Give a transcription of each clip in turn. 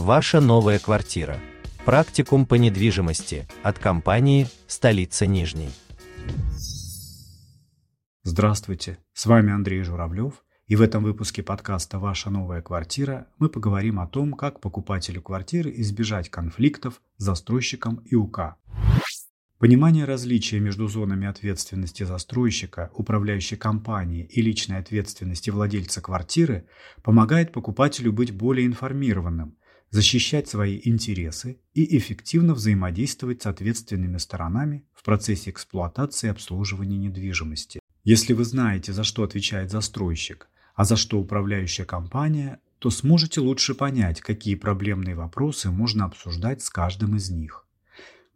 Ваша новая квартира. Практикум по недвижимости от компании «Столица Нижней». Здравствуйте, с вами Андрей Журавлев, и в этом выпуске подкаста «Ваша новая квартира» мы поговорим о том, как покупателю квартиры избежать конфликтов с застройщиком и УК. Понимание различия между зонами ответственности застройщика, управляющей компании и личной ответственности владельца квартиры помогает покупателю быть более информированным, защищать свои интересы и эффективно взаимодействовать с ответственными сторонами в процессе эксплуатации и обслуживания недвижимости. Если вы знаете, за что отвечает застройщик, а за что управляющая компания, то сможете лучше понять, какие проблемные вопросы можно обсуждать с каждым из них.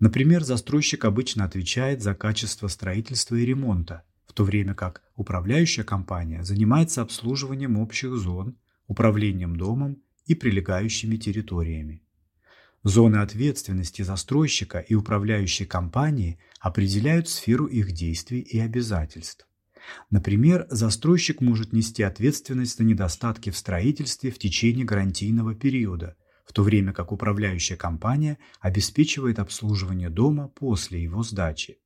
Например, застройщик обычно отвечает за качество строительства и ремонта, в то время как управляющая компания занимается обслуживанием общих зон, управлением домом и прилегающими территориями. Зоны ответственности застройщика и управляющей компании определяют сферу их действий и обязательств. Например, застройщик может нести ответственность за недостатки в строительстве в течение гарантийного периода – в то время как управляющая компания обеспечивает обслуживание дома после его сдачи.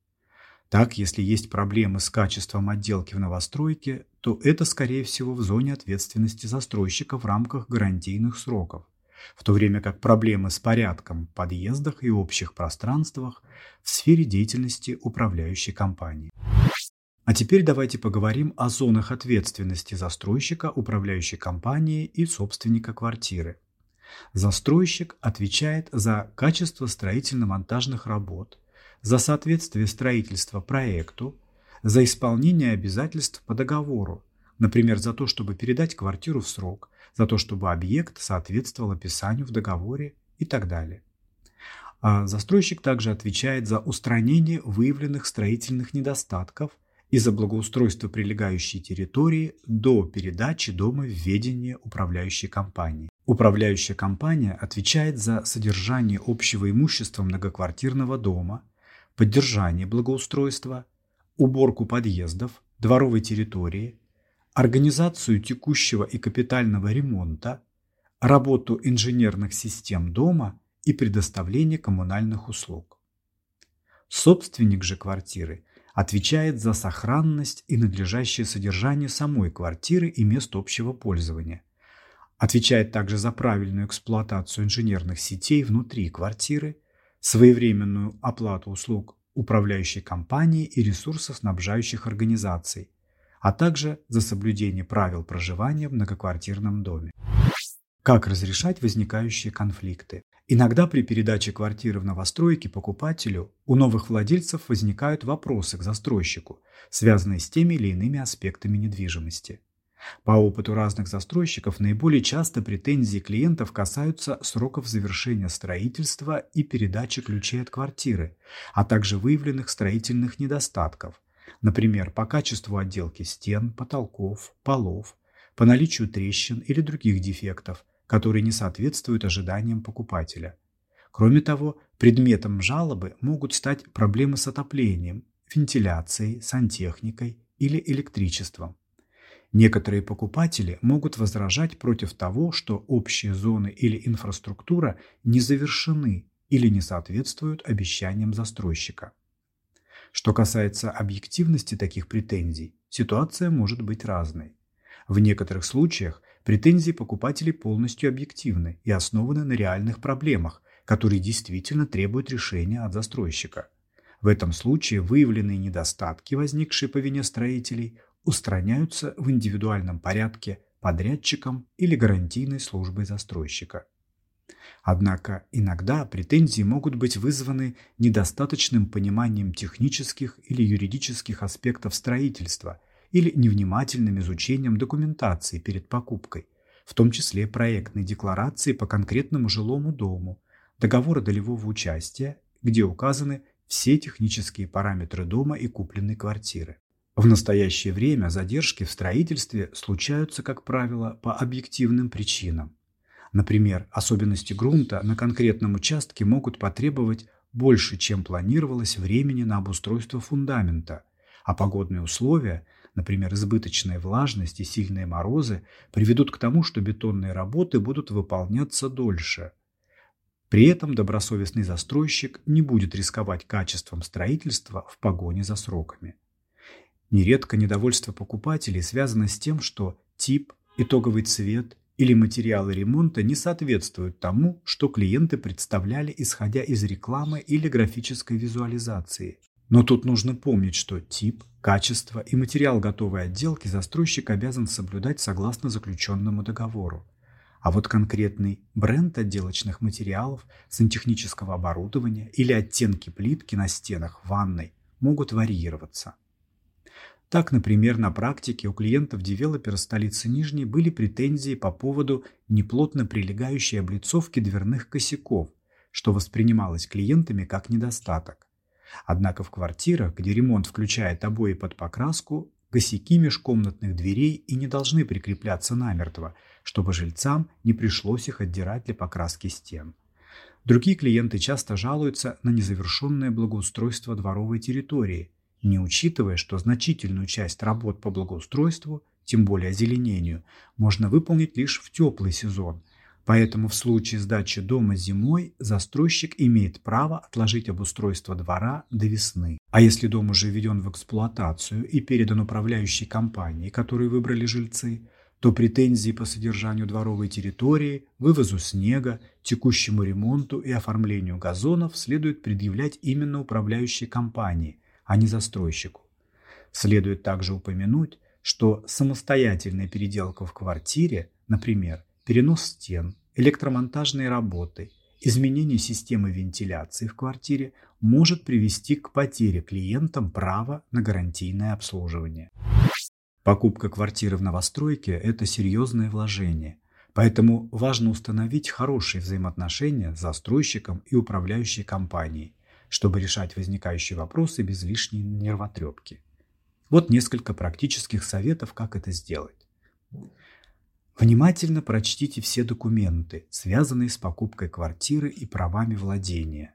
Так, если есть проблемы с качеством отделки в новостройке, то это, скорее всего, в зоне ответственности застройщика в рамках гарантийных сроков, в то время как проблемы с порядком в подъездах и общих пространствах в сфере деятельности управляющей компании. А теперь давайте поговорим о зонах ответственности застройщика, управляющей компании и собственника квартиры. Застройщик отвечает за качество строительно-монтажных работ, за соответствие строительства проекту, за исполнение обязательств по договору, например, за то, чтобы передать квартиру в срок, за то, чтобы объект соответствовал описанию в договоре и так далее. А застройщик также отвечает за устранение выявленных строительных недостатков и за благоустройство прилегающей территории до передачи дома в ведение управляющей компании. Управляющая компания отвечает за содержание общего имущества многоквартирного дома, поддержание благоустройства, уборку подъездов, дворовой территории, организацию текущего и капитального ремонта, работу инженерных систем дома и предоставление коммунальных услуг. Собственник же квартиры отвечает за сохранность и надлежащее содержание самой квартиры и мест общего пользования, Отвечает также за правильную эксплуатацию инженерных сетей внутри квартиры, своевременную оплату услуг управляющей компании и ресурсоснабжающих организаций, а также за соблюдение правил проживания в многоквартирном доме. Как разрешать возникающие конфликты? Иногда при передаче квартиры в новостройке покупателю у новых владельцев возникают вопросы к застройщику, связанные с теми или иными аспектами недвижимости. По опыту разных застройщиков наиболее часто претензии клиентов касаются сроков завершения строительства и передачи ключей от квартиры, а также выявленных строительных недостатков, например, по качеству отделки стен, потолков, полов, по наличию трещин или других дефектов, которые не соответствуют ожиданиям покупателя. Кроме того, предметом жалобы могут стать проблемы с отоплением, вентиляцией, сантехникой или электричеством. Некоторые покупатели могут возражать против того, что общие зоны или инфраструктура не завершены или не соответствуют обещаниям застройщика. Что касается объективности таких претензий, ситуация может быть разной. В некоторых случаях претензии покупателей полностью объективны и основаны на реальных проблемах, которые действительно требуют решения от застройщика. В этом случае выявленные недостатки, возникшие по вине строителей, устраняются в индивидуальном порядке подрядчиком или гарантийной службой застройщика. Однако иногда претензии могут быть вызваны недостаточным пониманием технических или юридических аспектов строительства или невнимательным изучением документации перед покупкой, в том числе проектной декларации по конкретному жилому дому, договора долевого участия, где указаны все технические параметры дома и купленной квартиры. В настоящее время задержки в строительстве случаются, как правило, по объективным причинам. Например, особенности грунта на конкретном участке могут потребовать больше, чем планировалось времени на обустройство фундамента, а погодные условия, например, избыточная влажность и сильные морозы, приведут к тому, что бетонные работы будут выполняться дольше. При этом добросовестный застройщик не будет рисковать качеством строительства в погоне за сроками. Нередко недовольство покупателей связано с тем, что тип, итоговый цвет или материалы ремонта не соответствуют тому, что клиенты представляли, исходя из рекламы или графической визуализации. Но тут нужно помнить, что тип, качество и материал готовой отделки застройщик обязан соблюдать согласно заключенному договору. А вот конкретный бренд отделочных материалов, сантехнического оборудования или оттенки плитки на стенах ванной могут варьироваться. Так, например, на практике у клиентов девелопера столицы Нижней были претензии по поводу неплотно прилегающей облицовки дверных косяков, что воспринималось клиентами как недостаток. Однако в квартирах, где ремонт включает обои под покраску, косяки межкомнатных дверей и не должны прикрепляться намертво, чтобы жильцам не пришлось их отдирать для покраски стен. Другие клиенты часто жалуются на незавершенное благоустройство дворовой территории – не учитывая, что значительную часть работ по благоустройству, тем более озеленению, можно выполнить лишь в теплый сезон. Поэтому в случае сдачи дома зимой застройщик имеет право отложить обустройство двора до весны. А если дом уже введен в эксплуатацию и передан управляющей компании, которую выбрали жильцы, то претензии по содержанию дворовой территории, вывозу снега, текущему ремонту и оформлению газонов следует предъявлять именно управляющей компании – а не застройщику. Следует также упомянуть, что самостоятельная переделка в квартире, например, перенос стен, электромонтажные работы, изменение системы вентиляции в квартире может привести к потере клиентам права на гарантийное обслуживание. Покупка квартиры в новостройке – это серьезное вложение, поэтому важно установить хорошие взаимоотношения с застройщиком и управляющей компанией, чтобы решать возникающие вопросы без лишней нервотрепки. Вот несколько практических советов, как это сделать. Внимательно прочтите все документы, связанные с покупкой квартиры и правами владения.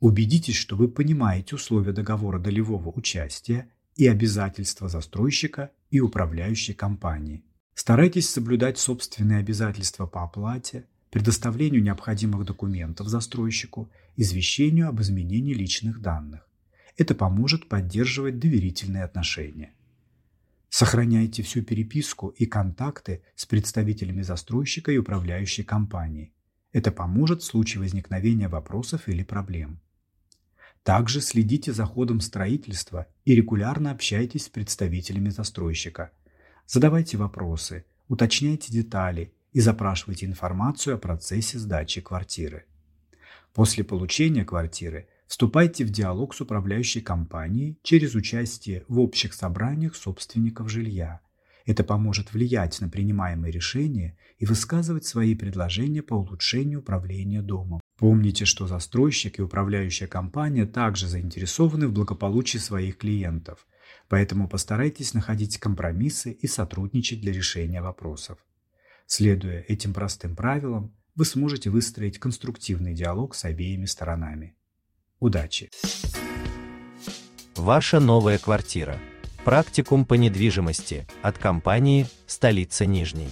Убедитесь, что вы понимаете условия договора долевого участия и обязательства застройщика и управляющей компании. Старайтесь соблюдать собственные обязательства по оплате, предоставлению необходимых документов застройщику, извещению об изменении личных данных. Это поможет поддерживать доверительные отношения. Сохраняйте всю переписку и контакты с представителями застройщика и управляющей компании. Это поможет в случае возникновения вопросов или проблем. Также следите за ходом строительства и регулярно общайтесь с представителями застройщика. Задавайте вопросы, уточняйте детали и запрашивайте информацию о процессе сдачи квартиры. После получения квартиры вступайте в диалог с управляющей компанией через участие в общих собраниях собственников жилья. Это поможет влиять на принимаемые решения и высказывать свои предложения по улучшению управления домом. Помните, что застройщик и управляющая компания также заинтересованы в благополучии своих клиентов, поэтому постарайтесь находить компромиссы и сотрудничать для решения вопросов. Следуя этим простым правилам, вы сможете выстроить конструктивный диалог с обеими сторонами. Удачи! Ваша новая квартира. Практикум по недвижимости от компании «Столица Нижней».